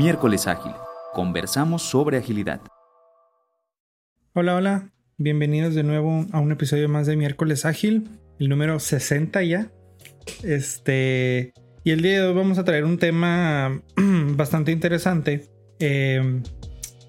Miércoles Ágil. Conversamos sobre agilidad. Hola, hola. Bienvenidos de nuevo a un episodio más de Miércoles Ágil, el número 60 ya. Este. Y el día de hoy vamos a traer un tema bastante interesante. Eh,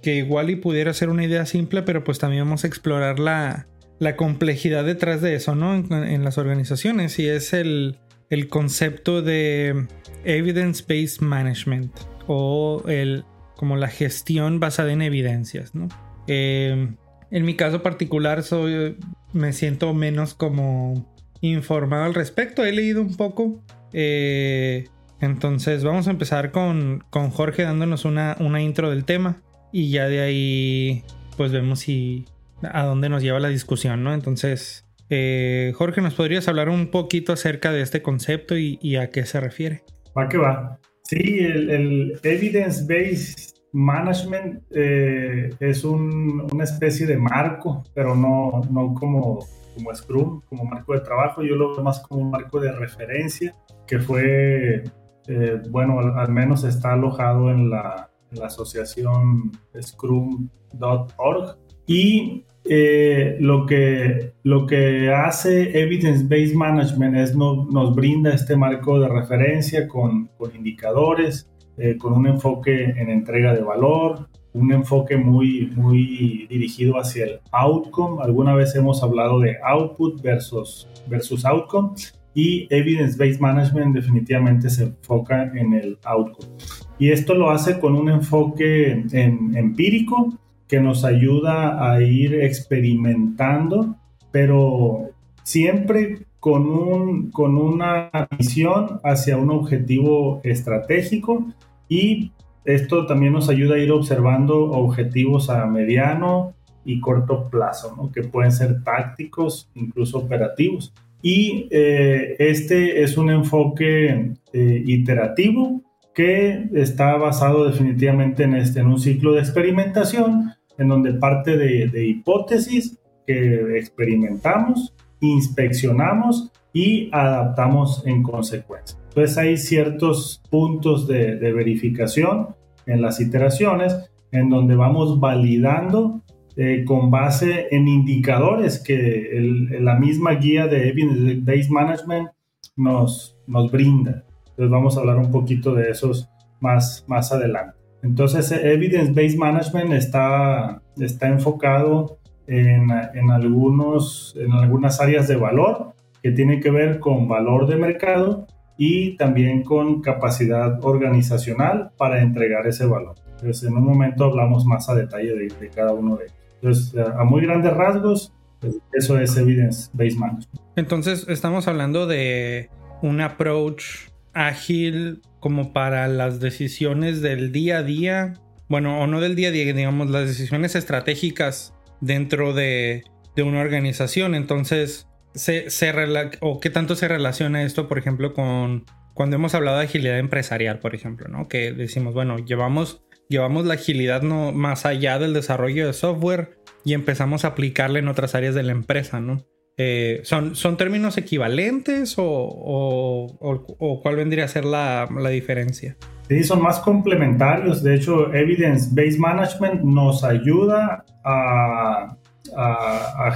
que igual y pudiera ser una idea simple, pero pues también vamos a explorar la, la complejidad detrás de eso, ¿no? En, las organizaciones. Y es el, el concepto de evidence-based management o el, como la gestión basada en evidencias, ¿no? Eh, en mi caso particular soy, me siento menos como informado al respecto. He leído un poco. Eh, entonces vamos a empezar con, con Jorge dándonos una, una intro del tema y ya de ahí pues vemos si a dónde nos lleva la discusión, ¿no? Entonces, eh, Jorge, ¿nos podrías hablar un poquito acerca de este concepto y, a qué se refiere? Va que va. Sí, el, evidence-based management eh, es una especie de marco, pero no, no como, como Scrum, como marco de trabajo. Yo lo veo más como un marco de referencia que fue, eh, bueno, al menos está alojado en la, la asociación scrum.org. Y eh, lo, que, lo que hace Evidence Based Management es no, nos brinda este marco de referencia con, con indicadores, eh, con un enfoque en entrega de valor, un enfoque muy, muy dirigido hacia el outcome. Alguna vez hemos hablado de output versus, versus outcome y Evidence Based Management definitivamente se enfoca en el outcome. Y esto lo hace con un enfoque en, empírico que nos ayuda a ir experimentando, pero siempre con, un, con una visión hacia un objetivo estratégico y esto también nos ayuda a ir observando objetivos a mediano y corto plazo, que pueden ser tácticos, incluso operativos. Y eh, este es un enfoque eh, iterativo que está basado definitivamente en, este, en un ciclo de experimentación, en donde parte de, hipótesis que experimentamos, inspeccionamos y adaptamos en consecuencia. Entonces hay ciertos puntos de, verificación en las iteraciones en donde vamos validando eh, con base en indicadores que la misma guía de Evidence Based Management nos, nos brinda. Entonces vamos a hablar un poquito de esos más, más adelante. Entonces Evidence Based Management está, está enfocado en, en, algunos, en algunas áreas de valor que tienen que ver con valor de mercado y también con capacidad organizacional para entregar ese valor. Entonces, en un momento hablamos más a detalle de, de cada uno de ellos. Entonces, a muy grandes rasgos, pues, eso es Evidence Based Management. Entonces, estamos hablando de un approach ágil como para las decisiones del día a día, bueno, o no del día a día, digamos, las decisiones estratégicas dentro de, una organización. Entonces, se, o qué tanto se relaciona esto, por ejemplo, con cuando hemos hablado de agilidad empresarial, por ejemplo, ¿no? Que decimos, bueno, llevamos, llevamos la agilidad no, más allá del desarrollo de software y empezamos a aplicarla en otras áreas de la empresa, ¿no? Eh, ¿son, ¿Son términos equivalentes o, cuál vendría a ser la, diferencia? Sí, son más complementarios. De hecho, Evidence Based Management nos ayuda a,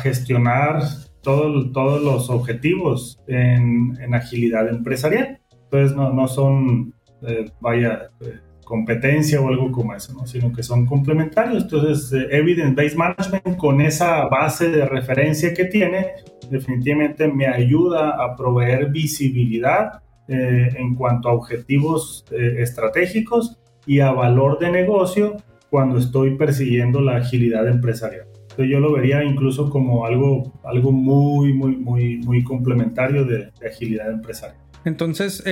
gestionar todos los objetivos en, agilidad empresarial. Entonces, no, no son, eh, vaya, eh, competencia o algo como eso, ¿no? sino que son complementarios. Entonces, eh, Evidence-Based Management, con esa base de referencia que tiene, definitivamente me ayuda a proveer visibilidad eh, en cuanto a objetivos eh, estratégicos y a valor de negocio cuando estoy persiguiendo la agilidad empresarial. Entonces, yo lo vería incluso como algo, algo muy, muy, muy, muy complementario de, agilidad empresarial. Entonces,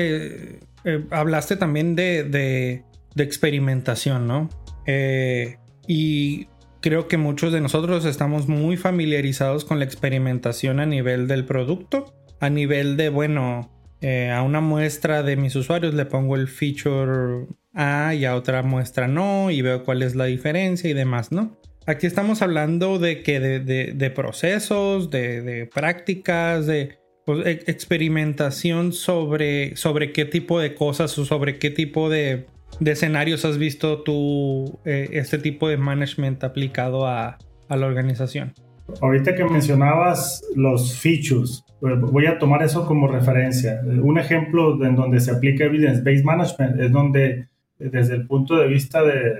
hablaste también de de experimentación, ¿no? Eh, y creo que muchos de nosotros estamos muy familiarizados con la experimentación a nivel del producto, a nivel de, bueno, eh, a una muestra de mis usuarios le pongo el feature A y a otra muestra no y veo cuál es la diferencia y demás, ¿no? Aquí estamos hablando de que de, procesos, de, prácticas, de pues, experimentación sobre, sobre qué tipo de cosas o sobre qué tipo de, de escenarios has visto tú eh, este tipo de management aplicado a, a la organización? Ahorita que mencionabas los features, eh, voy a tomar eso como referencia. Un ejemplo en donde se aplica evidence-based management es donde desde el punto de vista de,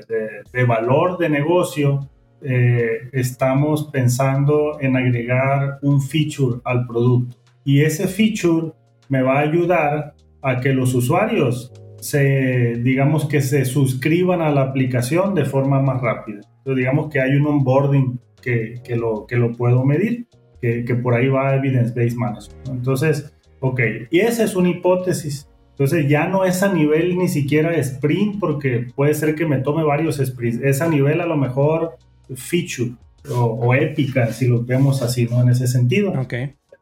de, valor de negocio, eh, estamos pensando en agregar un feature al producto. Y ese feature me va a ayudar a que los usuarios se, digamos que se suscriban a la aplicación de forma más rápida. Entonces, digamos que hay un onboarding que, que, lo, que lo puedo medir, que, que por ahí va Evidence-Based Management. Entonces, ok, y esa es una hipótesis. Entonces ya no es a nivel ni siquiera sprint, porque puede ser que me tome varios sprints. Es a nivel a lo mejor feature o, épica, si lo vemos así, ¿no? En ese sentido. Ok.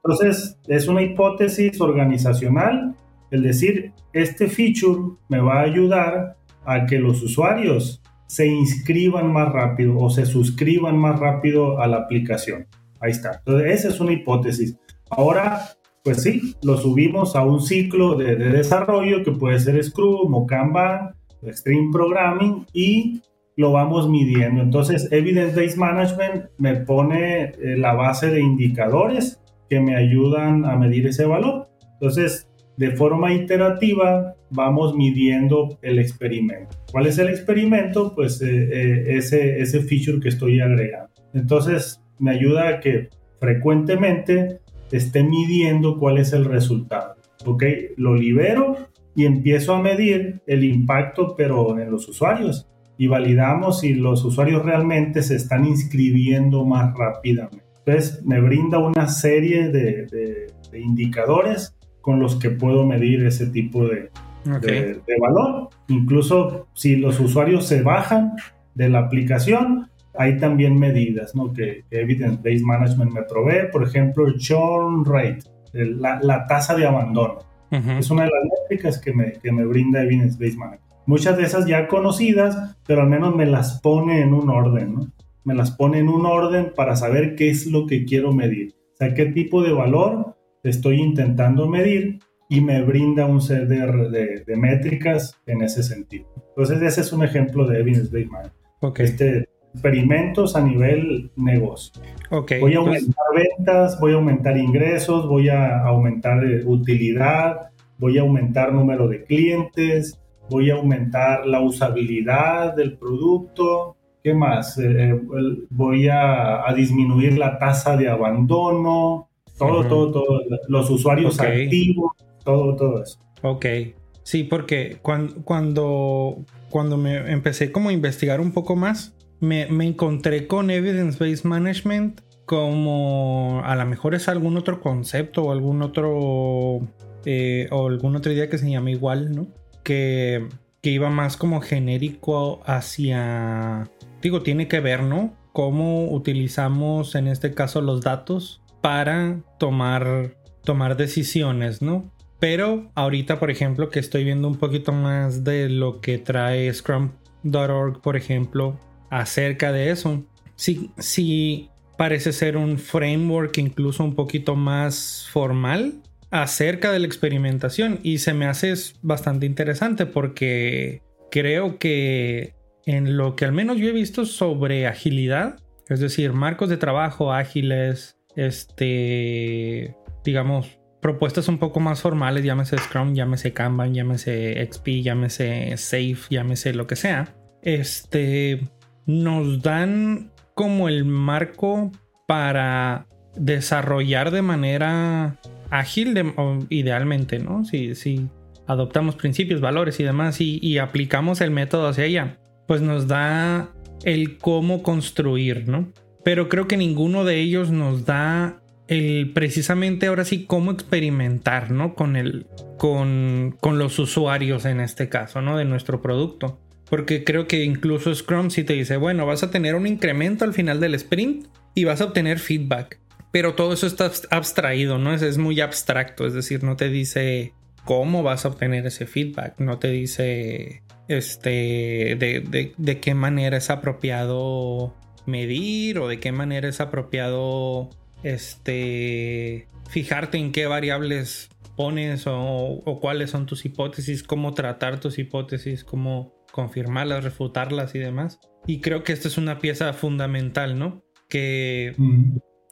Entonces, es una hipótesis organizacional, el decir, este feature me va a ayudar a que los usuarios se inscriban más rápido o se suscriban más rápido a la aplicación. Ahí está. Entonces, esa es una hipótesis. Ahora, pues sí, lo subimos a un ciclo de, desarrollo que puede ser Scrum o Kanban, Extreme Programming y lo vamos midiendo. Entonces, Evidence Based Management me pone eh, la base de indicadores que me ayudan a medir ese valor. Entonces, de forma iterativa, vamos midiendo el experimento. ¿Cuál es el experimento? Pues eh, eh, ese, ese feature que estoy agregando. Entonces, me ayuda a que frecuentemente esté midiendo cuál es el resultado. ¿Ok? Lo libero y empiezo a medir el impacto, pero en los usuarios. Y validamos si los usuarios realmente se están inscribiendo más rápidamente. Entonces me brinda una serie de, indicadores con los que puedo medir ese tipo de, valor. Incluso si los usuarios se bajan de la aplicación, hay también medidas ¿no? que, Evidence-Based Management me provee. Por ejemplo, el churn rate, la, tasa de abandono. Es una de las métricas que me, que me brinda Evidence-Based Management. Muchas de esas ya conocidas, pero al menos me las pone en un orden. ¿no? me las pone en un orden para saber qué es lo que quiero medir. O sea, qué tipo de valor estoy intentando medir y me brinda un set de, de, métricas en ese sentido. Entonces, ese es un ejemplo de Evidence-Based Management. Este, experimentos a nivel negocio. Okay, voy a aumentar ventas, voy a aumentar ingresos, voy a aumentar eh, utilidad, voy a aumentar número de clientes, voy a aumentar la usabilidad del producto, ¿Qué más? Eh, eh, voy a, disminuir la tasa de abandono, todo, todo, todo, los usuarios activos, todo, todo eso. Ok, sí, porque cuando, cuando, cuando me empecé como a investigar un poco más, me, encontré con Evidence-Based Management como a lo mejor es algún otro concepto o algún otro eh, o alguna otra idea que se llama igual, ¿no? Que, que iba más como genérico hacia digo, tiene que ver, ¿no? Cómo utilizamos en este caso los datos para tomar, tomar decisiones, ¿no? Pero ahorita, por ejemplo, que estoy viendo un poquito más de lo que trae Scrum.org, por ejemplo, acerca de eso, sí, sí parece ser un framework incluso un poquito más formal acerca de la experimentación y se me hace bastante interesante porque creo que en lo que al menos yo he visto sobre agilidad, es decir, marcos de trabajo ágiles, este, digamos, propuestas un poco más formales, llámese Scrum, llámese Kanban, llámese XP, llámese Safe, llámese lo que sea, este, nos dan como el marco para desarrollar de manera ágil, idealmente, ¿no? Si, si adoptamos principios, valores y demás y, y aplicamos el método hacia allá pues nos da el cómo construir, ¿no? Pero creo que ninguno de ellos nos da el precisamente ahora sí cómo experimentar, ¿no? Con el con, con los usuarios en este caso, ¿no? De nuestro producto. Porque creo que incluso Scrum si te dice, bueno, vas a tener un incremento al final del sprint y vas a obtener feedback. Pero todo eso está abstraído, ¿no? Es, muy abstracto, es decir, no te dice cómo vas a obtener ese feedback, no te dice este, de, qué manera es apropiado medir o de qué manera es apropiado este, fijarte en qué variables pones o, cuáles son tus hipótesis, cómo tratar tus hipótesis, cómo, confirmarlas, refutarlas y demás. Y creo que esta es una pieza fundamental, ¿no? Que,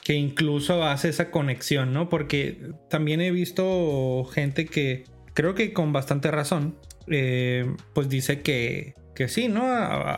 que incluso hace esa conexión, ¿no? Porque también he visto gente que creo que con bastante razón, eh, pues dice que, que sí, ¿no?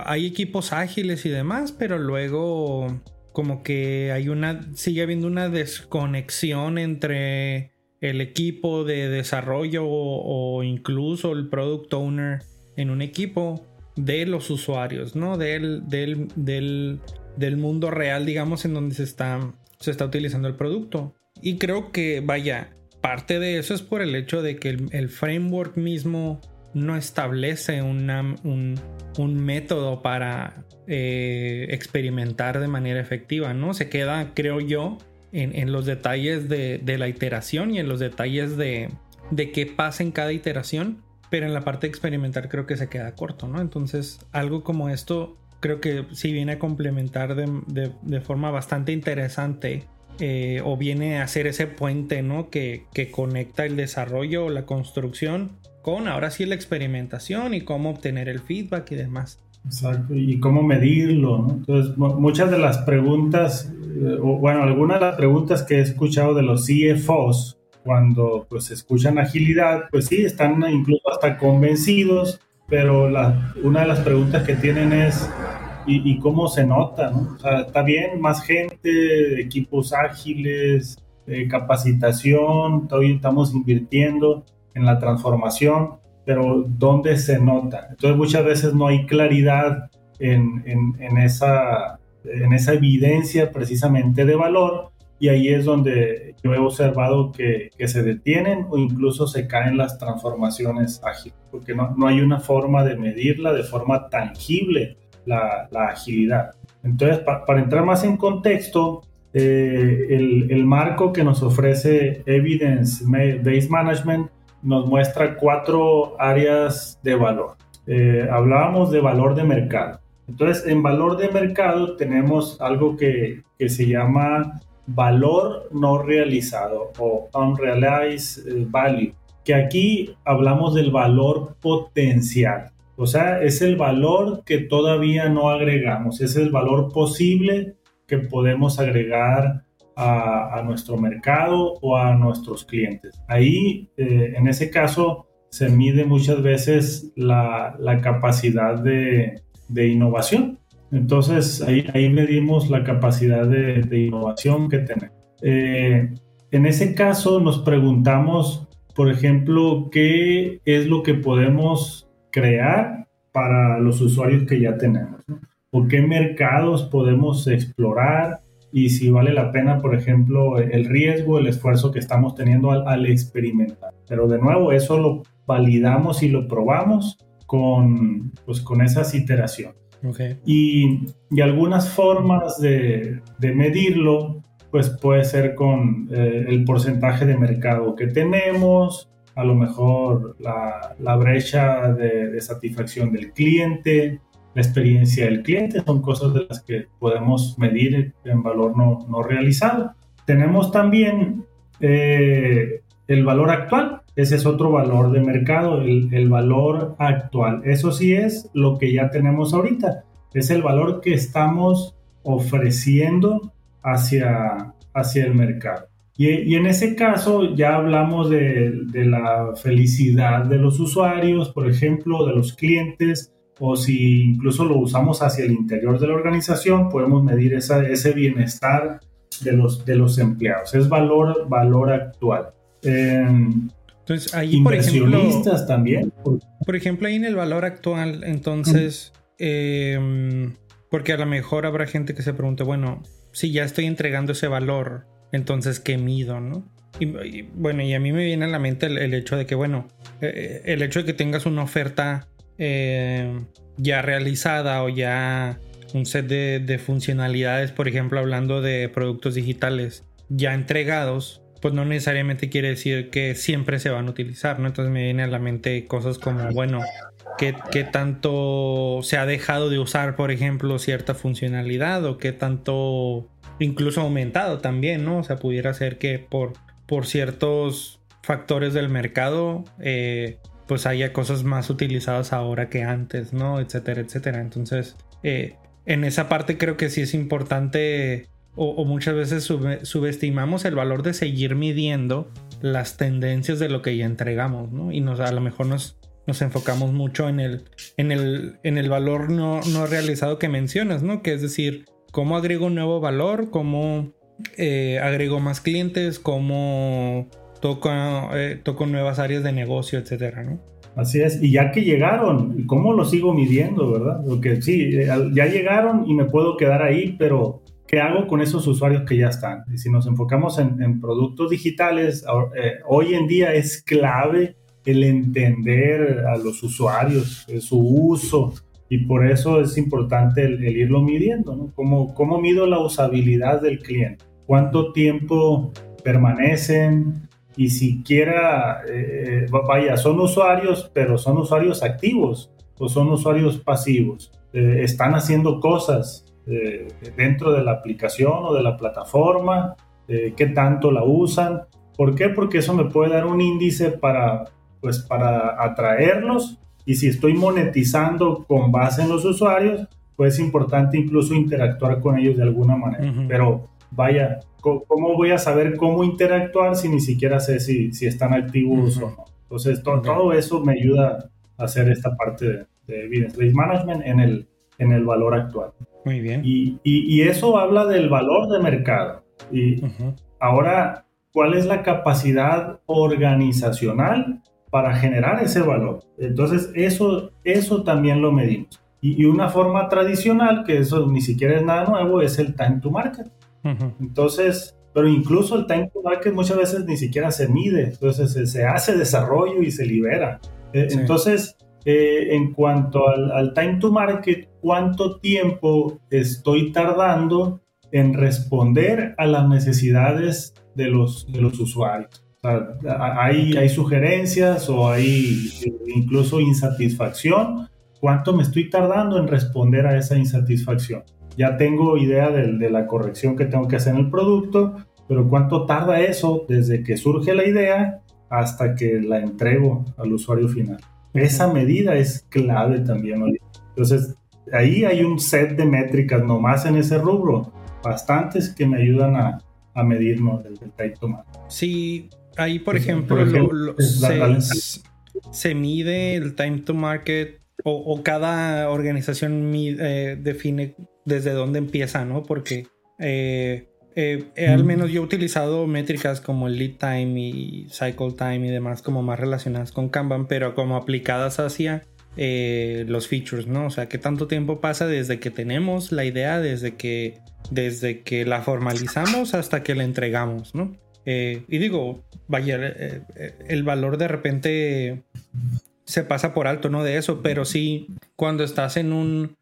Hay equipos ágiles y demás, pero luego como que hay una, sigue habiendo una desconexión entre el equipo de desarrollo o, incluso el product owner en un equipo de los usuarios, ¿no? Del, del, del, mundo real, digamos, en donde se está, se está utilizando el producto. Y creo que, vaya, parte de eso es por el hecho de que el, framework mismo no establece un, método para eh, experimentar de manera efectiva, ¿no? Se queda, creo yo, en, los detalles de, la iteración y en los detalles de, de qué pasa en cada iteración, pero en la parte de experimentar creo que se queda corto, ¿no? Entonces, algo como esto creo que sí viene a complementar de, forma bastante interesante eh, o viene a hacer ese puente, ¿no? Que, que conecta el desarrollo o la construcción con ahora sí la experimentación y cómo obtener el feedback y demás. Exacto, y cómo medirlo, ¿no? Entonces, muchas de las preguntas, eh, bueno, algunas de las preguntas que he escuchado de los CFOs cuando pues escuchan agilidad, pues sí, están incluso hasta convencidos, pero la, una de las preguntas que tienen es, ¿y, cómo se nota? ¿no? O sea, está bien, más gente, equipos ágiles, eh, capacitación, todavía estamos invirtiendo en la transformación, pero ¿dónde se nota? Entonces muchas veces no hay claridad en, en, esa, en esa evidencia precisamente de valor y ahí es donde yo he observado que, que, se detienen o incluso se caen las transformaciones ágiles, porque no, no hay una forma de medirla de forma tangible la, la agilidad. Entonces, para entrar más en contexto, eh, el, el, marco que nos ofrece Evidence Based Management nos muestra cuatro áreas de valor. Eh, hablábamos de valor de mercado. Entonces, en valor de mercado tenemos algo que, que se llama valor no realizado o unrealized eh, value, que aquí hablamos del valor potencial. O sea, es el valor que todavía no agregamos, es el valor posible que podemos agregar a, nuestro mercado o a nuestros clientes. Ahí, eh, en ese caso, se mide muchas veces la, capacidad de, innovación. Entonces, ahí, medimos la capacidad de, innovación que tenemos. Eh, en ese caso, nos preguntamos, por ejemplo, qué es lo que podemos crear para los usuarios que ya tenemos, o qué mercados podemos explorar y si vale la pena, por ejemplo, el riesgo, el esfuerzo que estamos teniendo al, experimentar. Pero de nuevo, eso lo validamos y lo probamos con, pues, con esas iteraciones. Okay. Y, y, algunas formas de, de, medirlo, pues puede ser con eh, el porcentaje de mercado que tenemos, a lo mejor la, la brecha de, de satisfacción del cliente, la experiencia del cliente, son cosas de las que podemos medir en valor no, no realizado. Tenemos también eh, el valor actual, ese es otro valor de mercado, el, el, valor actual. Eso sí es lo que ya tenemos ahorita, es el valor que estamos ofreciendo hacia, hacia el mercado. Y, y en ese caso ya hablamos de, de la felicidad de los usuarios, por ejemplo, de los clientes, o si incluso lo usamos hacia el interior de la organización, podemos medir esa, ese bienestar de los, de los empleados. Es valor, valor actual. entonces, ahí, inversionistas también. Por ejemplo, ahí en el valor actual, entonces, em, porque a lo mejor habrá gente que se pregunte, bueno, si ya estoy entregando ese valor, entonces, ¿qué mido, no? Y, bueno, y a mí me viene a la mente el, hecho de que, bueno, eh, eh, el hecho de que tengas una oferta eh, ya realizada o ya un set de, funcionalidades, por ejemplo, hablando de productos digitales ya entregados, pues no necesariamente quiere decir que siempre se van a utilizar, ¿no? Entonces me viene a la mente cosas como, bueno, ¿qué, qué tanto se ha dejado de usar, por ejemplo, cierta funcionalidad o qué tanto incluso aumentado también, ¿no? O sea, pudiera ser que por, por ciertos factores del mercado eh, pues haya cosas más utilizadas ahora que antes, ¿no? Etcétera, etcétera. Entonces, eh, en esa parte creo que sí es importante o, muchas veces subestimamos el valor de seguir midiendo las tendencias de lo que ya entregamos, ¿no? Y nos, a lo mejor nos, nos enfocamos mucho en el, en el, en el valor no, no realizado que mencionas, ¿no? Que es decir, cómo agrego un nuevo valor, cómo eh, agrego más clientes, cómo toco, eh, toco nuevas áreas de negocio, etcétera, ¿no? Así es, y ya que llegaron, ¿cómo lo sigo midiendo, verdad? Porque sí, eh, ya llegaron y me puedo quedar ahí, pero ¿qué hago con esos usuarios que ya están? Y si nos enfocamos en, productos digitales, hoy en día es clave el entender a los usuarios, su uso, y por eso es importante el, irlo midiendo, ¿no? ¿Cómo, ¿Cómo, mido la usabilidad del cliente? ¿Cuánto tiempo permanecen? Y siquiera, eh, vaya, son usuarios, pero son usuarios activos o son usuarios pasivos. Eh, están haciendo cosas eh, dentro de la aplicación o de la plataforma, qué tanto la usan. ¿Por qué? Porque eso me puede dar un índice para, pues, para atraerlos y si estoy monetizando con base en los usuarios, pues es importante incluso interactuar con ellos de alguna manera. Pero vaya, ¿cómo voy a saber cómo interactuar si ni siquiera sé si, si están activos o no? Entonces, todo eso me ayuda a hacer esta parte de, de Evidence Management en el, en el valor actual. Muy bien. Y, y, eso habla del valor de mercado. Y ahora, ¿cuál es la capacidad organizacional para generar ese valor. Entonces, eso, eso también lo medimos. Y, una forma tradicional, que eso ni siquiera es nada nuevo, es el time to market. Entonces, pero incluso el time to market muchas veces ni siquiera se mide, entonces se, hace desarrollo y se libera. Eh, entonces, eh, en cuanto al, al, time to market, ¿cuánto tiempo estoy tardando en responder a las necesidades de los, de los usuarios? hay, hay sugerencias o hay incluso insatisfacción. ¿Cuánto me estoy tardando en responder a esa insatisfacción? Ya tengo idea de, la corrección que tengo que hacer en el producto, pero ¿cuánto tarda eso desde que surge la idea hasta que la entrego al usuario final? Esa medida es clave también. Entonces, ahí hay un set de métricas nomás en ese rubro, bastantes que me ayudan a, a medirnos el, el tomate. Sí, Ahí, por ejemplo, se, mide el time to market o, cada organización eh, define desde dónde empieza, ¿no? Porque eh, eh, al menos yo he utilizado métricas como el lead time y cycle time y demás como más relacionadas con Kanban, pero como aplicadas hacia los features, ¿no? O sea, qué tanto tiempo pasa desde que tenemos la idea, desde que, desde que la formalizamos hasta que la entregamos, ¿no? Eh, y digo, vaya, el valor de repente se pasa por alto, ¿no? De eso, pero sí, cuando estás en un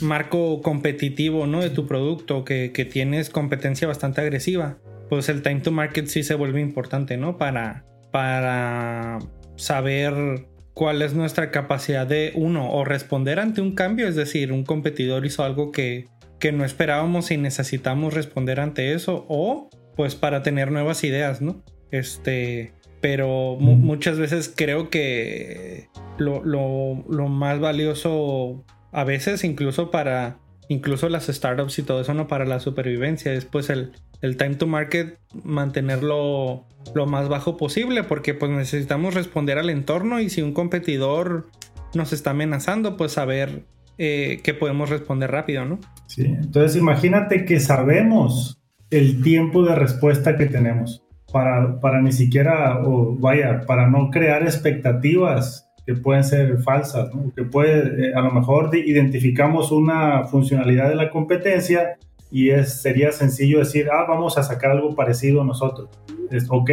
marco competitivo, ¿no? De tu producto, que, tienes competencia bastante agresiva, pues el time to market sí se vuelve importante, ¿no? Para, para saber cuál es nuestra capacidad de, uno, o responder ante un cambio, es decir, un competidor hizo algo que, que no esperábamos y necesitamos responder ante eso, o pues para tener nuevas ideas, ¿no? Este, pero muchas veces creo que lo, más valioso a veces incluso para incluso las startups y todo eso no para la supervivencia es pues el, el time to market mantenerlo lo más bajo posible porque pues necesitamos responder al entorno y si un competidor nos está amenazando pues saber eh, que podemos responder rápido, ¿no? Sí, entonces imagínate que sabemos el tiempo de respuesta que tenemos para, para ni siquiera, o vaya, para no crear expectativas que pueden ser falsas, que puede, eh, a lo mejor identificamos una funcionalidad de la competencia y es, sería sencillo decir, ah, vamos a sacar algo parecido a nosotros. Es ok,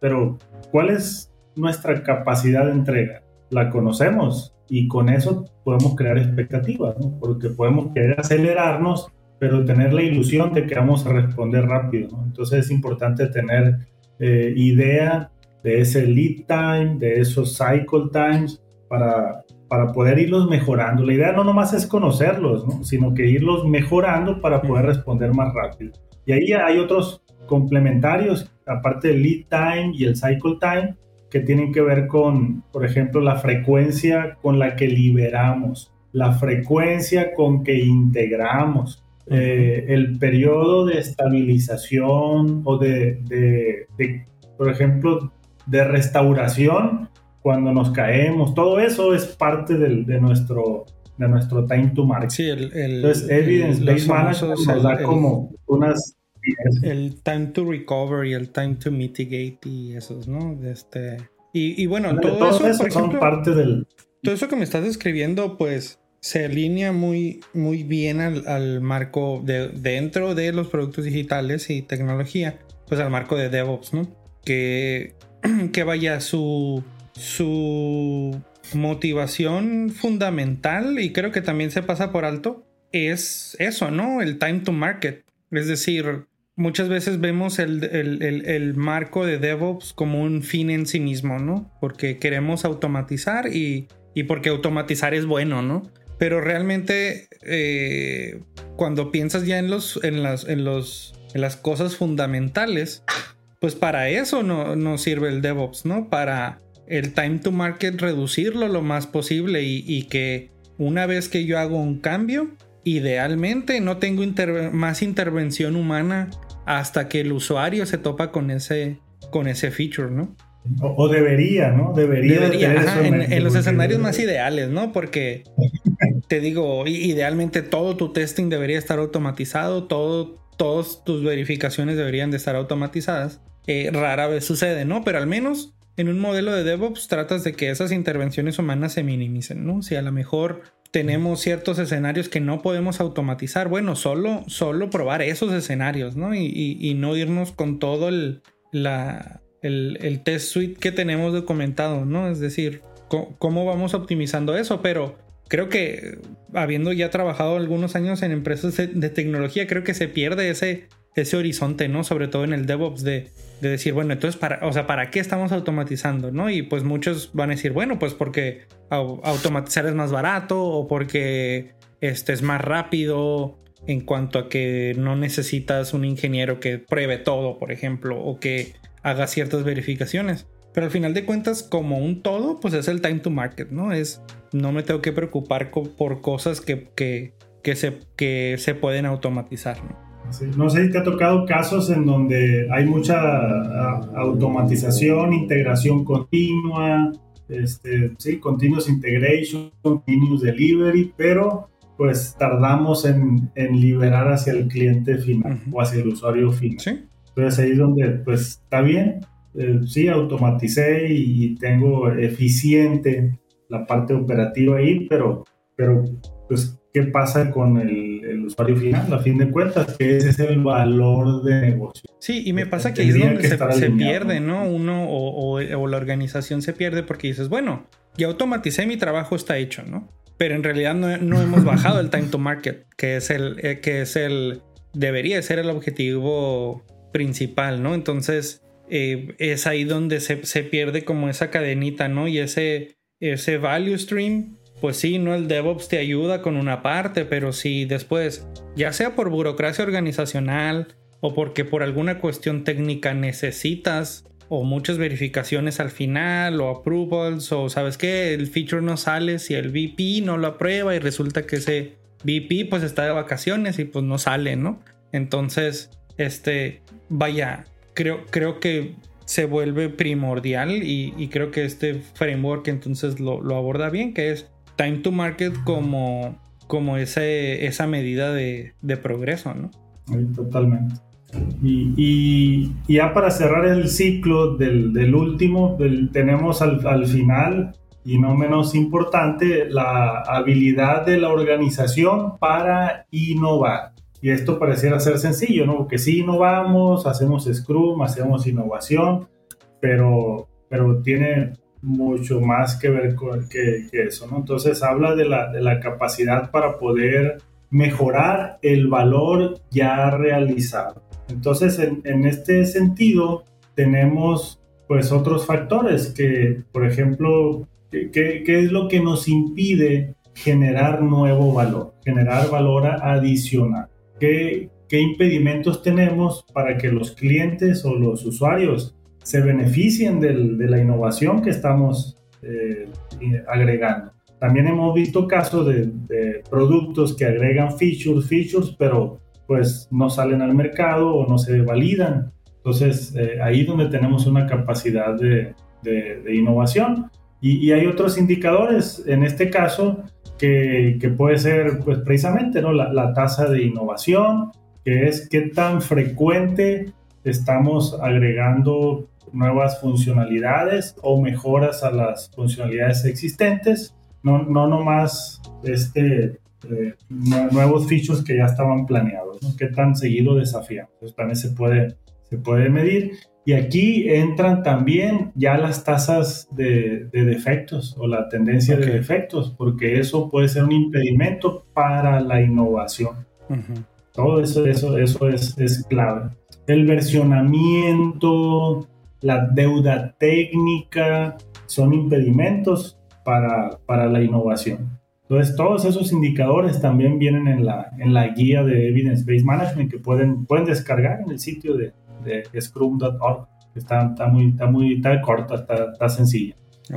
pero ¿cuál es nuestra capacidad de entrega? La conocemos y con eso podemos crear expectativas, porque podemos querer acelerarnos pero tener la ilusión de que vamos a responder rápido. Entonces es importante tener eh, idea de ese lead time, de esos cycle times, para, para poder irlos mejorando. La idea no nomás es conocerlos, sino que irlos mejorando para poder responder más rápido. Y ahí hay otros complementarios, aparte del lead time y el cycle time, que tienen que ver con, por ejemplo, la frecuencia con la que liberamos, la frecuencia con que integramos, eh, el periodo de estabilización o de, de, por ejemplo, de restauración cuando nos caemos, todo eso es parte del, de nuestro de nuestro time to market. Sí, el, Entonces, evidence-based management nos da como unas el time to recover y el time to mitigate y esos, ¿no? Este, y, bueno, todo, eso, por ejemplo, parte del... Todo eso que me estás describiendo, pues se alinea muy, muy bien al, marco de dentro de los productos digitales y tecnología, pues al marco de DevOps, ¿no? Que, que vaya su, su motivación fundamental, y creo que también se pasa por alto, es eso, ¿no? El time to market. Es decir, muchas veces vemos el, marco de DevOps como un fin en sí mismo, ¿no? Porque queremos automatizar y, porque automatizar es bueno, ¿no? Pero realmente eh, cuando piensas ya en, los, en, las, en, los, en las cosas fundamentales, pues para eso no, no, sirve el DevOps, ¿no? Para el time to market reducirlo lo más posible y, que una vez que yo hago un cambio, idealmente no tengo más intervención humana hasta que el usuario se topa con ese, con ese feature, ¿no? O, debería, ¿no? Debería. en, los escenarios más ideales, ¿no? Porque te digo, idealmente todo tu testing debería estar automatizado, todo, todas tus verificaciones deberían de estar automatizadas. Eh, rara vez sucede, ¿no? Pero al menos en un modelo de DevOps tratas de que esas intervenciones humanas se minimicen, ¿no? Si a lo mejor tenemos ciertos escenarios que no podemos automatizar. Bueno, solo, solo probar esos escenarios, ¿no? Y, no irnos con todo el, la, el, test suite que tenemos documentado, ¿no? Es decir, cómo vamos optimizando eso, pero creo que habiendo ya trabajado algunos años en empresas de tecnología, creo que se pierde ese, ese horizonte, ¿no? Sobre todo en el DevOps de, decir, bueno, entonces, para, o sea, ¿para qué estamos automatizando, no? Y pues muchos van a decir, bueno, pues porque automatizar es más barato o porque este es más rápido en cuanto a que no necesitas un ingeniero que pruebe todo, por ejemplo, o que haga ciertas verificaciones. Pero al final de cuentas, como un todo, pues es el time to market, ¿no? Es, no me tengo que preocupar por cosas que, que, se, que se pueden automatizar, ¿no? No sé si te ha tocado casos en donde hay mucha automatización, integración continua, este, sí, continuous integration, continuous delivery, pero pues tardamos en, en liberar hacia el cliente final o hacia el usuario final. Entonces ahí es donde pues está bien, eh, sí, automaticé y, tengo eficiente la parte operativa ahí, pero, pero pues, ¿qué pasa con el el usuario final, a fin de cuentas, que ese es el valor de negocio. Sí, y me pasa que ahí es donde se, pierde, ¿no? Uno o, la organización se pierde porque dices, bueno, ya automaticé mi trabajo, está hecho, ¿no? Pero en realidad no, hemos bajado el time to market, que es el, eh, que es el, debería ser el objetivo principal, ¿no? Entonces, eh, es ahí donde se, se, pierde como esa cadenita, ¿no? Y ese, ese value stream pues sí, no el DevOps te ayuda con una parte, pero si después, ya sea por burocracia organizacional o porque por alguna cuestión técnica necesitas o muchas verificaciones al final o approvals o sabes que el feature no sale si el VP no lo aprueba y resulta que ese VP pues está de vacaciones y pues no sale, ¿no? Entonces, este, vaya, creo, creo que se vuelve primordial y, creo que este framework entonces lo, lo aborda bien, que es time to market como, como ese, esa medida de, progreso, ¿no? totalmente. Y, ya para cerrar el ciclo del, último, tenemos al, final, y no menos importante, la habilidad de la organización para innovar. Y esto pareciera ser sencillo, ¿no? Porque sí innovamos, hacemos Scrum, hacemos innovación, pero, pero tiene mucho más que ver con que, eso, ¿no? Entonces habla de la, de la, capacidad para poder mejorar el valor ya realizado. Entonces, en, en este sentido, tenemos pues otros factores que, por ejemplo, ¿qué, qué es lo que nos impide generar nuevo valor, generar valor adicional? ¿Qué, ¿Qué impedimentos tenemos para que los clientes o los usuarios se beneficien de la innovación que estamos eh, agregando. También hemos visto casos de, productos que agregan features, features, pero pues no salen al mercado o no se validan. Entonces, eh, ahí donde tenemos una capacidad de, innovación. Y, hay otros indicadores, en este caso, que, puede ser pues, precisamente ¿no? la, la, tasa de innovación, que es qué tan frecuente estamos agregando nuevas funcionalidades o mejoras a las funcionalidades existentes, no, no nomás este, eh, nuevos features que ya estaban planeados, qué tan seguido. Entonces también se puede, se puede medir. Y aquí entran también ya las tasas de, defectos o la tendencia de defectos, porque eso puede ser un impedimento para la innovación. Todo eso, eso, eso es, es clave. El versionamiento, la deuda técnica, son impedimentos para, para la innovación. Entonces, todos esos indicadores también vienen en la, en la guía de Evidence Based Management que pueden, pueden descargar en el sitio de, de scrum.org. Está, está, muy, está muy está corta, está, está sencilla.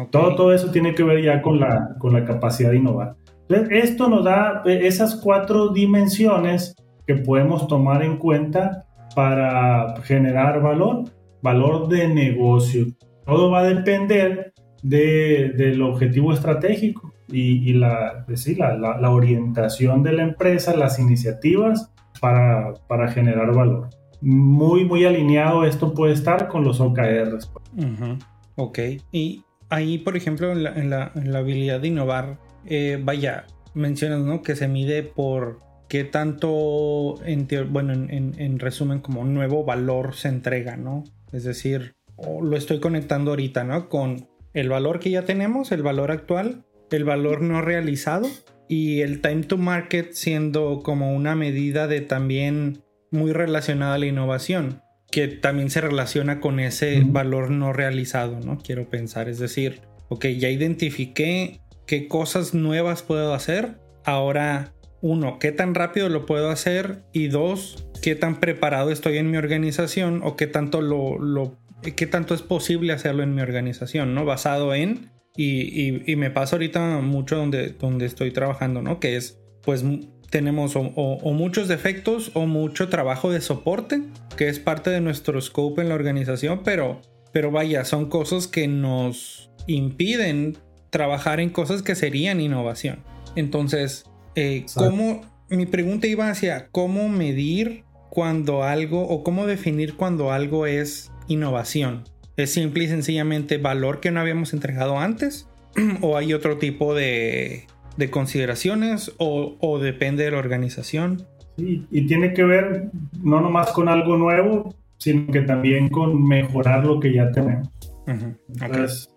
Todo, todo eso tiene que ver ya con la, con la capacidad de innovar. Entonces, esto nos da esas cuatro dimensiones que podemos tomar en cuenta para generar valor, valor de negocio. Todo va a depender de, del objetivo estratégico y, y la, pues la, la, orientación de la empresa, las iniciativas para, para, generar valor. Muy, muy alineado esto puede estar con los OKRs. Ok, y ahí, por ejemplo, en la, en la, en la habilidad de innovar, eh, vaya, mencionas ¿no? que se mide por qué tanto, en bueno, en, en, resumen, como nuevo valor se entrega, ¿no? Es decir, lo estoy conectando ahorita, ¿no? Con el valor que ya tenemos, el valor actual, el valor no realizado y el time to market siendo como una medida de también muy relacionada a la innovación, que también se relaciona con ese valor no realizado, ¿no? Quiero pensar, es decir, ok, ya identifiqué qué cosas nuevas puedo hacer, ahora uno, qué tan rápido lo puedo hacer y dos, qué tan preparado estoy en mi organización o qué tanto lo, lo qué tanto es posible hacerlo en mi organización, ¿no? Basado en, y, me pasa ahorita mucho donde, donde estoy trabajando, ¿no? Que es, pues tenemos o, muchos defectos o mucho trabajo de soporte, que es parte de nuestro scope en la organización, pero, pero vaya, son cosas que nos impiden trabajar en cosas que serían innovación. Entonces, eh, ¿cómo, mi pregunta iba hacia cómo medir cuando algo o cómo definir cuando algo es innovación? ¿Es simple y sencillamente valor que no habíamos entregado antes? ¿O hay otro tipo de, consideraciones? O, depende de la organización? Sí, y tiene que ver no nomás con algo nuevo, sino que también con mejorar lo que ya tenemos. Entonces,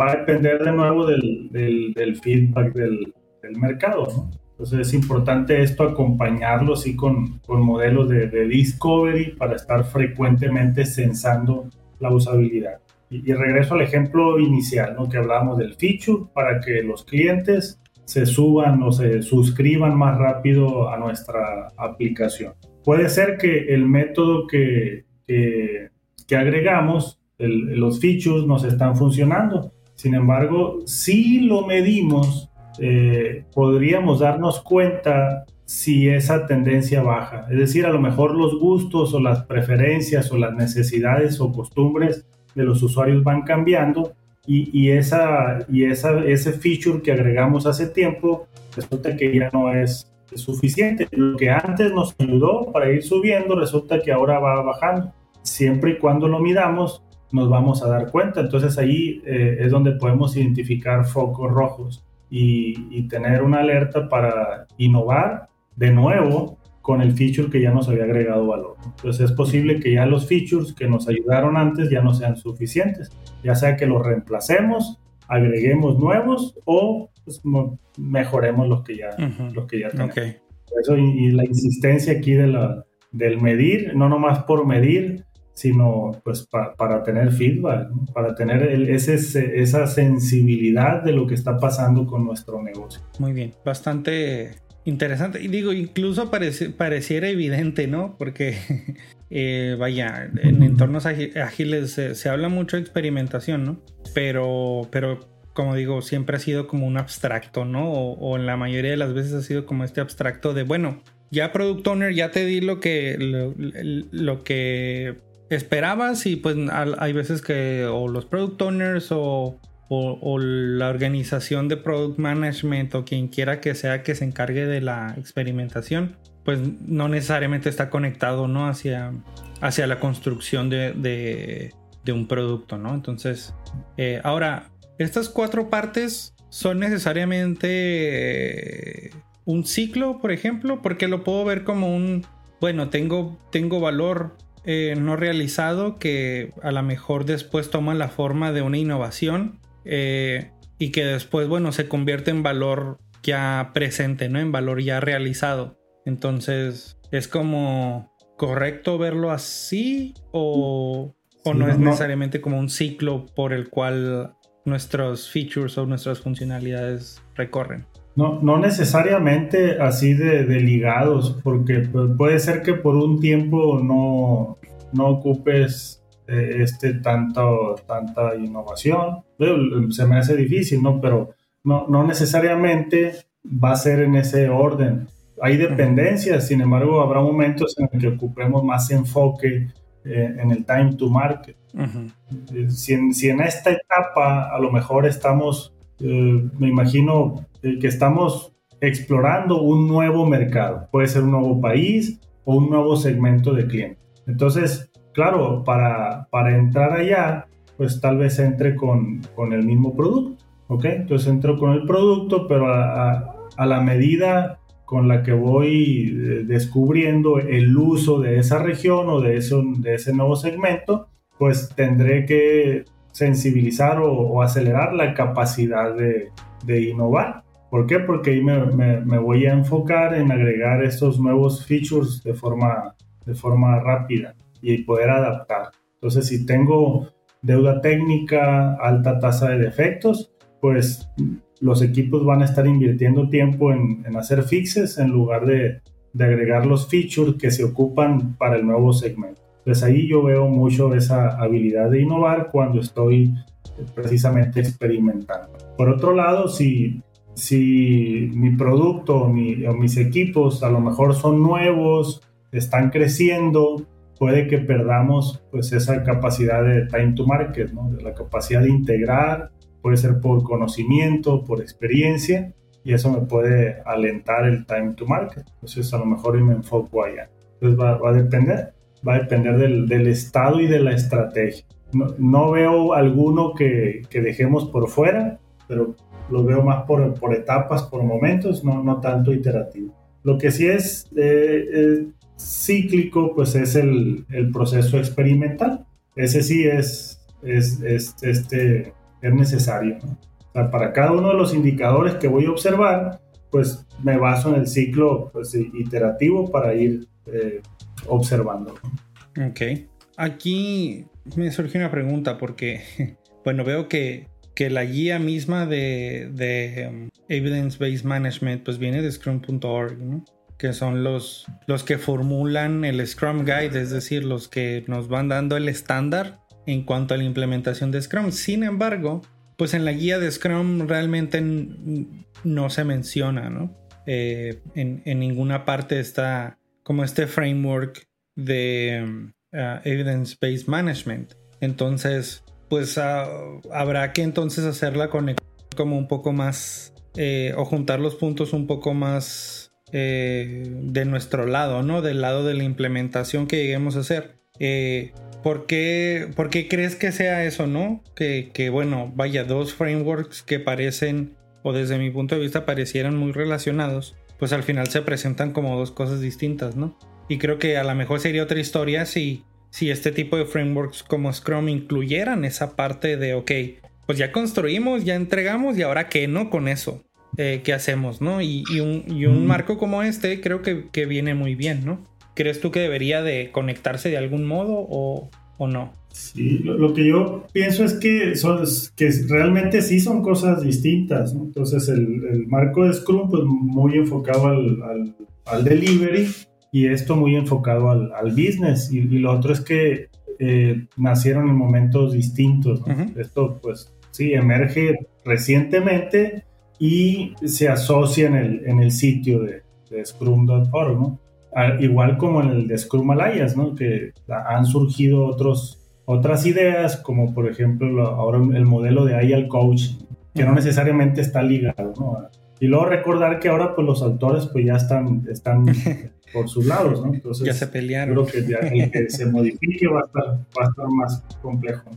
va a depender de nuevo del, feedback del, mercado, ¿no? Entonces es importante esto acompañarlo sí con, con modelos de, de, discovery para estar frecuentemente sensando la usabilidad. Y, regreso al ejemplo inicial, ¿no? que hablábamos del feature para que los clientes se suban o se suscriban más rápido a nuestra aplicación. Puede ser que el método que, que, agregamos, los features, nos están funcionando. Sin embargo, si lo medimos, eh, podríamos darnos cuenta si esa tendencia baja. Es decir, a lo mejor los gustos o las preferencias o las necesidades o costumbres de los usuarios van cambiando y, esa, y esa, ese feature que agregamos hace tiempo resulta que ya no es, suficiente. Lo que antes nos ayudó para ir subiendo resulta que ahora va bajando. Siempre y cuando lo midamos nos vamos a dar cuenta. Entonces ahí eh, es donde podemos identificar focos rojos y, y tener una alerta para innovar de nuevo con el feature que ya nos había agregado valor. Entonces es posible que ya los features que nos ayudaron antes ya no sean suficientes, ya sea que los reemplacemos, agreguemos nuevos o pues, mejoremos los que ya, los que ya tenemos. Eso y, la insistencia aquí de la, del medir, no nomás por medir, sino pues para tener feedback, para tener ese, esa sensibilidad de lo que está pasando con nuestro negocio. Muy bien, bastante Interesante. Y digo, incluso pareciera evidente, ¿no? Porque eh, vaya, en entornos ágiles se, habla mucho de experimentación, ¿no? Pero, pero como digo, siempre ha sido como un abstracto, ¿no? O, en la mayoría de las veces ha sido como este abstracto de, bueno, ya Product Owner, ya te di lo que, lo, que esperabas y pues hay veces que o los Product Owners o, o, la organización de Product Management o quien quiera que sea que se encargue de la experimentación, pues no necesariamente está conectado, ¿no? Hacia, hacia la construcción de, un producto, ¿no? Entonces, eh, ahora, estas cuatro partes son necesariamente eh, un ciclo, por ejemplo, porque lo puedo ver como un, bueno, tengo, tengo valor eh, no realizado que a lo mejor después toma la forma de una innovación y que después, bueno, se convierte en valor ya presente, ¿no? En valor ya realizado. Entonces, ¿es como correcto verlo así o, no, es necesariamente como un ciclo por el cual nuestros features o nuestras funcionalidades recorren? No, no necesariamente así de, ligados, porque puede ser que por un tiempo no, no ocupes eh, este tanto, tanta innovación. Se me hace difícil, ¿no? Pero no, no necesariamente va a ser en ese orden hay dependencias, sin embargo, habrá momentos en que ocupemos más enfoque eh, en el time to market. Eh, si, en, esta etapa a lo mejor estamos, eh, me imagino que estamos explorando un nuevo mercado, puede ser un nuevo país o un nuevo segmento de clientes. Entonces, claro, para, para entrar allá, pues tal vez entre con, con el mismo producto, ¿ok? Entonces entro con el producto, pero a, la medida con la que voy eh, descubriendo el uso de esa región o de, eso, de ese nuevo segmento, pues tendré que sensibilizar o, acelerar la capacidad de, de, innovar. ¿Por qué? Porque ahí me, me, voy a enfocar en agregar estos nuevos features de forma, de forma rápida y poder adaptar. Entonces, si tengo deuda técnica, alta tasa de defectos, pues los equipos van a estar invirtiendo tiempo en, hacer fixes en lugar de, agregar los features que se ocupan para el nuevo segmento. Entonces ahí yo veo mucho esa habilidad de innovar cuando estoy precisamente experimentando. Por otro lado, si, si mi producto o, mis equipos a lo mejor son nuevos, están creciendo, puede que perdamos pues esa capacidad de time to market, ¿no? la capacidad de integrar puede ser por conocimiento, por experiencia, y eso me puede alentar el time to market. Entonces a lo mejor me enfoco allá. Entonces va, a depender, va a depender del, del, estado y de la estrategia. No, no veo alguno que, que, dejemos por fuera, pero lo veo más por, por etapas, por momentos, no, no tanto iterativo. Lo que sí es eh, cíclico, pues es el, el, proceso experimental. Ese sí es, es, es este, es necesario. para cada uno de los indicadores que voy a observar, pues me baso en el ciclo pues, iterativo para ir eh, observando. Ok. Aquí me surge una pregunta porque, bueno, veo que, que la guía misma de, de um, Evidence Based Management pues viene de scrum.org, que son los, los que formulan el Scrum Guide, es decir, los que nos van dando el estándar en cuanto a la implementación de Scrum. Sin embargo, pues en la guía de Scrum realmente no se menciona, ¿no? Eh, en, ninguna parte está como este framework de uh, evidence-based management. Entonces, pues ah, habrá que entonces hacerla con como un poco más eh, o juntar los puntos un poco más eh, de nuestro lado, ¿no? Del lado de la implementación que lleguemos a hacer. ¿Por qué, crees que sea eso, no? Que, bueno, vaya, dos frameworks que parecen, o desde mi punto de vista parecieran muy relacionados, pues al final se presentan como dos cosas distintas, ¿no? Y creo que a lo mejor sería otra historia si, si este tipo de frameworks como Scrum incluyeran esa parte de, ok, pues ya construimos, ya entregamos y ahora qué, ¿no? Con eso, eh, ¿qué hacemos, no? Y, un, marco como este creo que, que viene muy bien, ¿no? ¿Crees tú que debería de conectarse de algún modo o, o no? Sí, lo, que yo pienso es que, son, que realmente sí son cosas distintas. Entonces, el, marco de Scrum, pues muy enfocado al, al, delivery, y esto muy enfocado al, al business. Y, lo otro es que eh, nacieron en momentos distintos. Esto, pues, sí, emerge recientemente y se asocia en el, en el sitio de, de Scrum.org, ¿no? igual como en el de Scrum Alliance, ¿no? Que han surgido otros, otras ideas, como por ejemplo ahora el modelo de Agile Coach, que no necesariamente está ligado, ¿no? Y luego recordar que ahora pues los autores pues ya están, están por sus lados, ¿no? Entonces, ya se pelearon. Creo que ya el que se modifique va a estar, va a estar más complejo.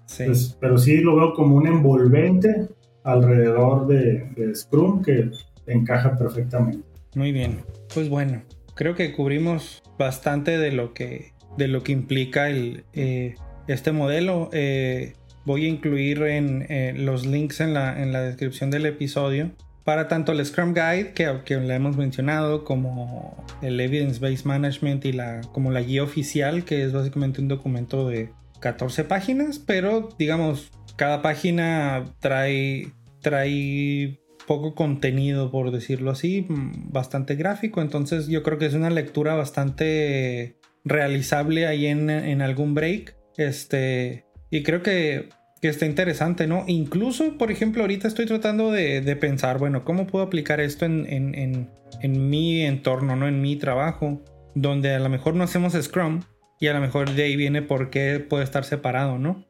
pero sí lo veo como un envolvente alrededor de, de Scrum que encaja perfectamente. Muy bien. Pues bueno, creo que cubrimos bastante de lo que, de lo que implica el, eh, este modelo. Eh, voy a incluir en eh, los links en la, en la descripción del episodio para tanto el Scrum Guide que, que le hemos mencionado como el Evidence Based Management y la, como la guía oficial que es básicamente un documento de 14 páginas pero digamos cada página trae trae poco contenido por decirlo así bastante gráfico entonces yo creo que es una lectura bastante realizable ahí en, en algún break este y creo que que está interesante, ¿no? Incluso, por ejemplo, ahorita estoy tratando de, pensar, bueno, ¿cómo puedo aplicar esto en, en, mi entorno, ¿no? En mi trabajo, donde a lo mejor no hacemos Scrum y a lo mejor de ahí viene por qué puede estar separado, ¿no?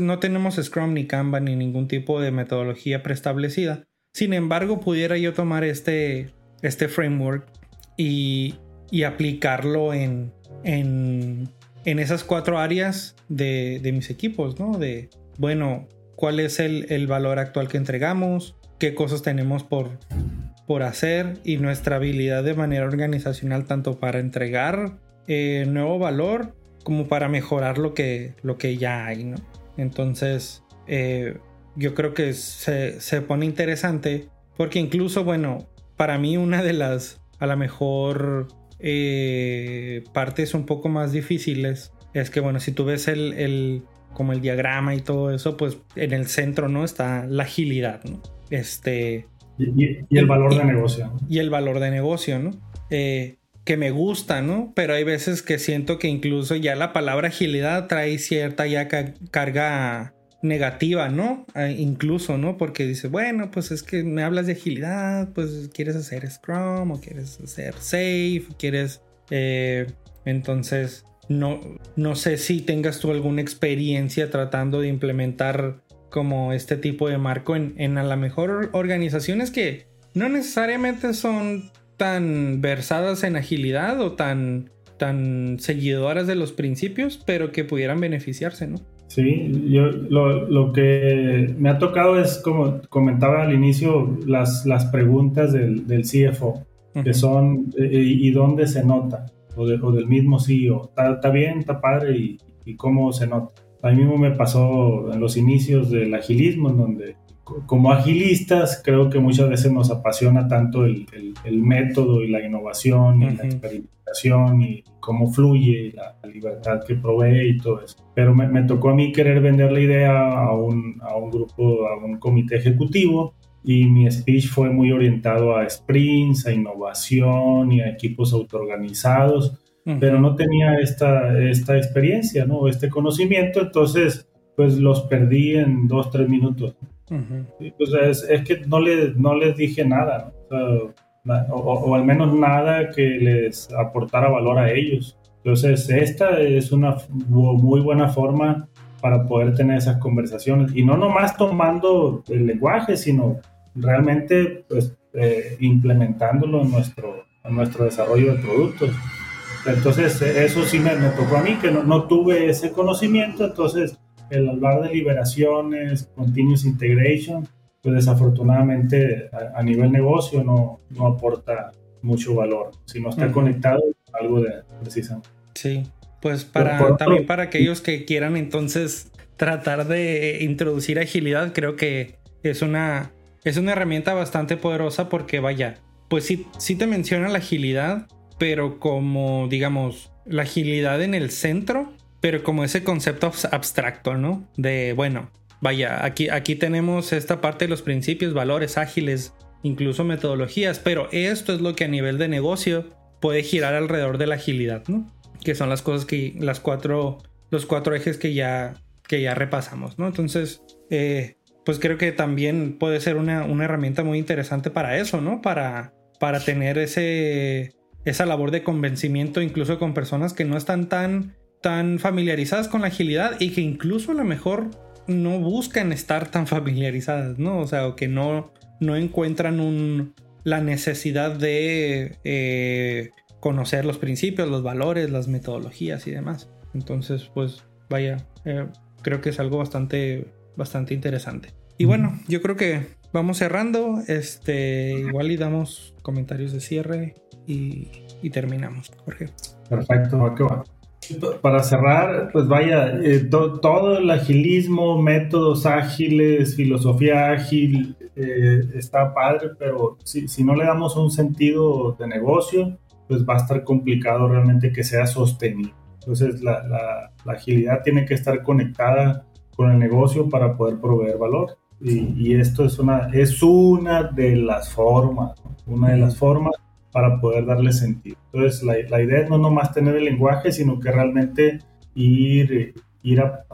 No, tenemos Scrum ni Kanban ni ningún tipo de metodología preestablecida. Sin embargo, pudiera yo tomar este, este framework y, y aplicarlo en, en, en esas cuatro áreas de, de mis equipos, ¿no? De, bueno, cuál es el, valor actual que entregamos, qué cosas tenemos por, por hacer y nuestra habilidad de manera organizacional tanto para entregar eh, nuevo valor como para mejorar lo que, lo que ya hay, ¿no? Entonces, eh, yo creo que se, pone interesante porque incluso, bueno, para mí una de las, a lo mejor, eh, partes un poco más difíciles es que, bueno, si tú ves el, como el diagrama y todo eso, pues en el centro, ¿no? Está la agilidad, ¿no? Este... Y, el valor de negocio. Y el valor de negocio, ¿no? Eh, que me gusta, ¿no? Pero hay veces que siento que incluso ya la palabra agilidad trae cierta ya carga negativa, ¿no? Ah, incluso, ¿no? Porque dice, bueno, pues es que me hablas de agilidad, pues quieres hacer Scrum o quieres hacer Safe, quieres... Eh, entonces, no, no sé si tengas tú alguna experiencia tratando de implementar como este tipo de marco en, a lo mejor organizaciones que no necesariamente son tan versadas en agilidad o tan, tan seguidoras de los principios, pero que pudieran beneficiarse, ¿no? Sí, yo lo, que me ha tocado es, como comentaba al inicio, las, las preguntas del, CFO, que son, eh, y dónde se nota o, del mismo CEO. Está, bien, está padre y, y, cómo se nota. A mí mismo me pasó en los inicios del agilismo, en donde como agilistas creo que muchas veces nos apasiona tanto el, el, método y la innovación y la experimentación y cómo fluye la, libertad que provee y todo eso. Pero me, me, tocó a mí querer vender la idea a un, a un grupo, a un comité ejecutivo y mi speech fue muy orientado a sprints, a innovación y a equipos autoorganizados, pero no tenía esta, esta experiencia, ¿no? Este conocimiento, entonces pues los perdí en dos, tres minutos. Pues es, es, que no, le, no les dije nada, o, al menos nada que les aportara valor a ellos. Entonces esta es una muy buena forma para poder tener esas conversaciones y no nomás tomando el lenguaje, sino realmente pues, eh, implementándolo en nuestro, en nuestro desarrollo de productos. Entonces, eso sí me, me tocó a mí, que no, no, tuve ese conocimiento, entonces el hablar de liberaciones, continuous integration, pues desafortunadamente a, nivel negocio no, no, aporta mucho valor, si no está conectado algo de precisamente. Sí, pues para, también para aquellos que quieran entonces tratar de introducir agilidad, creo que es una es una herramienta bastante poderosa porque vaya, pues sí, sí te menciona la agilidad, pero como digamos, la agilidad en el centro, pero como ese concepto abstracto, ¿no? De, bueno, vaya, aquí, aquí tenemos esta parte de los principios, valores ágiles, incluso metodologías, pero esto es lo que a nivel de negocio puede girar alrededor de la agilidad, ¿no? Que son las cosas que, las cuatro, los cuatro ejes que ya, que ya repasamos, ¿no? Entonces, eh, pues creo que también puede ser una, una, herramienta muy interesante para eso, ¿no? Para, para tener ese, esa labor de convencimiento incluso con personas que no están tan, tan familiarizadas con la agilidad y que incluso a lo mejor no buscan estar tan familiarizadas, ¿no? O sea, o que no, no encuentran un, la necesidad de eh, conocer los principios, los valores, las metodologías y demás. Entonces, pues vaya, eh, creo que es algo bastante, bastante interesante. Y bueno, yo creo que vamos cerrando. Este, igual y damos comentarios de cierre y, terminamos, Jorge. Perfecto, va que va. Para cerrar, pues vaya, eh, todo el agilismo, métodos ágiles, filosofía ágil, eh, está padre, pero si, si, no le damos un sentido de negocio, pues va a estar complicado realmente que sea sostenible. Entonces, la, la, la agilidad tiene que estar conectada con el negocio para poder proveer valor. Y, y esto es una, es una de las formas, una de las formas para poder darle sentido. Entonces, la, la, idea es no nomás tener el lenguaje, sino que realmente ir, ir a,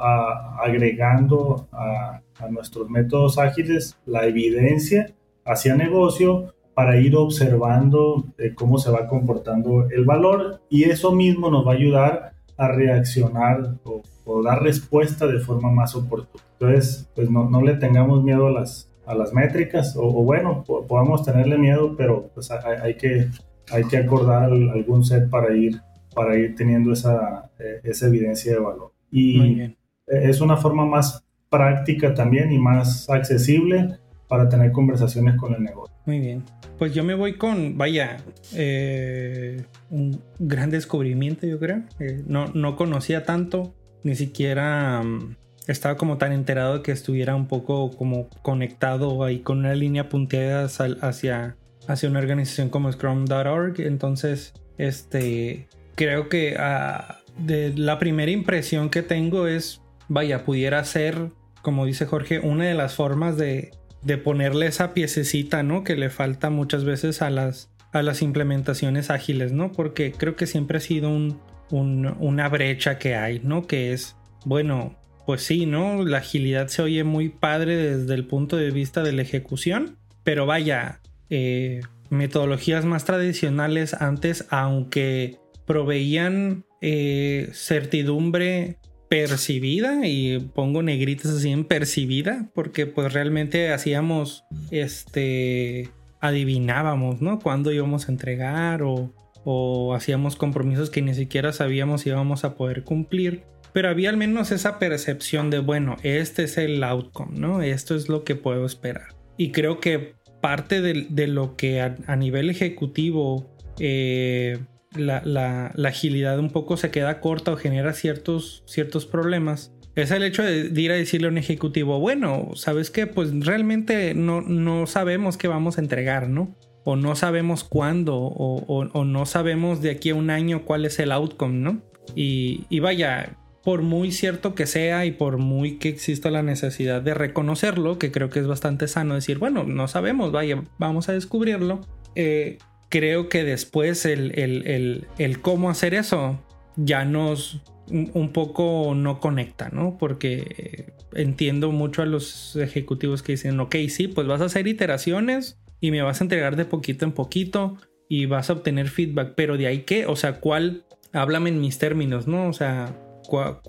agregando a, a, nuestros métodos ágiles la evidencia hacia negocio para ir observando eh, cómo se va comportando el valor y eso mismo nos va a ayudar a reaccionar o, o dar respuesta de forma más oportuna. Entonces, pues no, no le tengamos miedo a las, a las métricas, o, o bueno, podemos tenerle miedo, pero pues hay, hay, que, hay que acordar algún set para ir, para ir teniendo esa, eh, esa evidencia de valor. Y es una forma más práctica también y más accesible para tener conversaciones con el negocio. Muy bien. Pues yo me voy con, vaya, eh, un gran descubrimiento, yo creo. Eh, no, no conocía tanto, ni siquiera um, estaba como tan enterado de que estuviera un poco como conectado ahí con una línea punteada hacia, hacia una organización como Scrum.org. Entonces, este, creo que uh, de la primera impresión que tengo es, vaya, pudiera ser, como dice Jorge, una de las formas de, de ponerle esa piececita, ¿no? Que le falta muchas veces a las, a las implementaciones ágiles, ¿no? Porque creo que siempre ha sido un, un, una brecha que hay, ¿no? Que es, bueno, pues sí, ¿no? La agilidad se oye muy padre desde el punto de vista de la ejecución, pero vaya, eh, metodologías más tradicionales antes, aunque proveían eh, certidumbre percibida y pongo negritas así en percibida porque pues realmente hacíamos este adivinábamos no cuándo íbamos a entregar o, o hacíamos compromisos que ni siquiera sabíamos si íbamos a poder cumplir pero había al menos esa percepción de, bueno, este es el outcome, ¿no? Esto es lo que puedo esperar. Y creo que parte de, lo que a, nivel ejecutivo eh, la, la, la, agilidad un poco se queda corta o genera ciertos, ciertos problemas. Es el hecho de, ir a decirle a un ejecutivo, bueno, ¿sabes qué? Pues realmente no, no sabemos qué vamos a entregar, ¿no? O no sabemos cuándo, o, o, no sabemos de aquí a un año cuál es el outcome, ¿no? Y vaya, por muy cierto que sea y por muy que exista la necesidad de reconocerlo, que creo que es bastante sano decir, bueno, no sabemos, vaya, vamos a descubrirlo, eh, creo que después el, el, el, el, cómo hacer eso ya nos un poco no conecta, ¿no? Porque entiendo mucho a los ejecutivos que dicen, ok, sí, pues vas a hacer iteraciones y me vas a entregar de poquito en poquito y vas a obtener feedback, pero de ahí qué, o sea, ¿cuál? Háblame en mis términos, ¿no? O sea, cuál,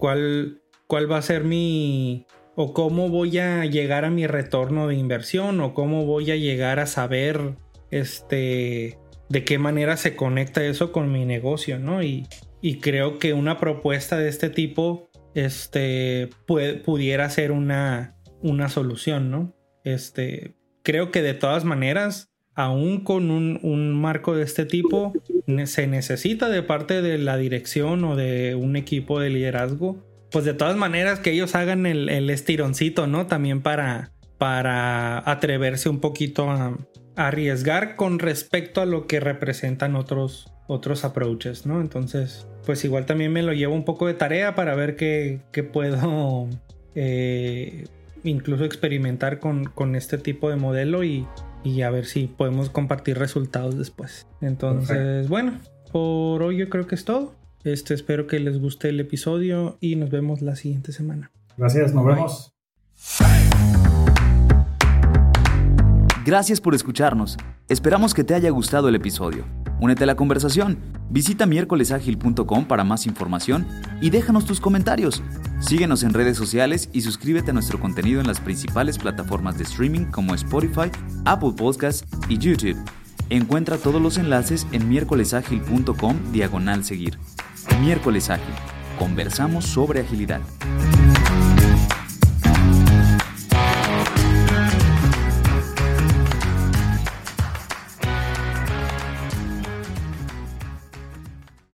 cuál, va a ser mi o cómo voy a llegar a mi retorno de inversión o cómo voy a llegar a saber este de qué manera se conecta eso con mi negocio, ¿no? Y, y creo que una propuesta de este tipo este puede, pudiera ser una, una solución, ¿no? Este, creo que de todas maneras, aún con un, marco de este tipo, se necesita de parte de la dirección o de un equipo de liderazgo, pues de todas maneras que ellos hagan el, el estironcito, ¿no? También para, para atreverse un poquito a, arriesgar con respecto a lo que representan otros, otros approaches, ¿no? Entonces, pues igual también me lo llevo un poco de tarea para ver qué, qué puedo eh, incluso experimentar con, con este tipo de modelo y, y a ver si podemos compartir resultados después. Entonces, Perfecto. bueno, por hoy yo creo que es todo. Este, espero que les guste el episodio y nos vemos la siguiente semana. Gracias, nos vemos. Gracias por escucharnos. Esperamos que te haya gustado el episodio. Únete a la conversación. Visita miércolesagil.com para más información y déjanos tus comentarios. Síguenos en redes sociales y suscríbete a nuestro contenido en las principales plataformas de streaming como Spotify, Apple Podcasts y YouTube. Encuentra todos los enlaces en miércolesagil.com diagonal seguir. Miércoles Ágil. Conversamos sobre agilidad.